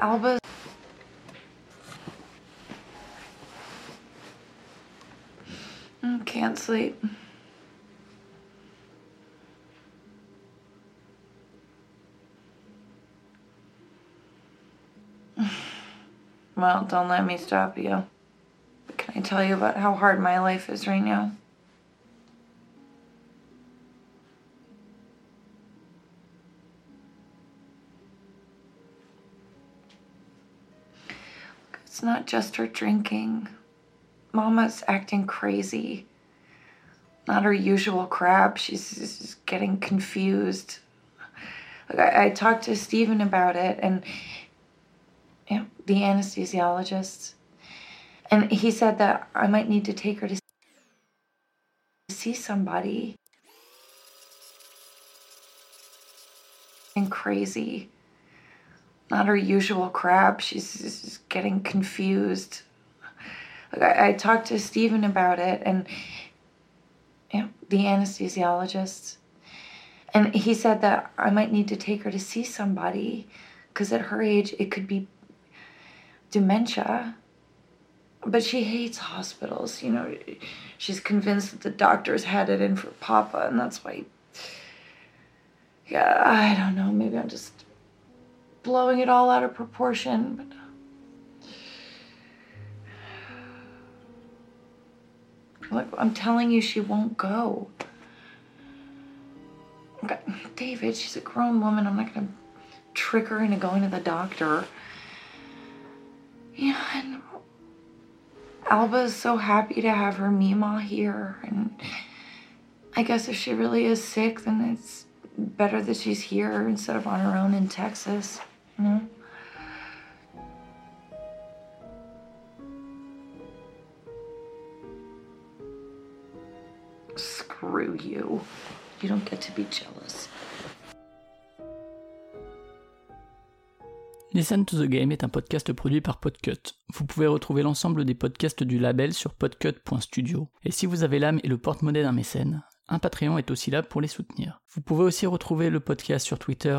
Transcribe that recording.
Alba. Mm, Can't sleep. Well, don't let me stop you. Can I tell you about how hard my life is right now? It's not just her drinking. Mama's acting crazy. Not her usual crap. She's getting confused. Like, I, I talked to Stephen about it, and the anesthesiologist, and he said that I might need to take her to see somebody. And crazy. Not her usual crap. She's getting confused. Like, I, I talked to Stephen about it, and you know, the anesthesiologist, and he said that I might need to take her to see somebody because at her age it could be dementia. But she hates hospitals, you know. She's convinced that the doctors had it in for Papa, and that's why. Yeah, I don't know. Maybe I'm just blowing it all out of proportion, but. Look, I'm telling you, she won't go. Okay, David, she's a grown woman. I'm not gonna trick her into going to the doctor. Yeah, and Alba is so happy to have her Mima here, and I guess if she really is sick, then it's better that she's here instead of on her own in Texas. Screw you. You don't get to be jealous. Listen to the Game est un podcast produit par Podcut. Vous pouvez retrouver l'ensemble des podcasts du label sur podcut.studio. Et si vous avez l'âme et le porte-monnaie d'un mécène, un Patreon est aussi là pour les soutenir. Vous pouvez aussi retrouver le podcast sur Twitter,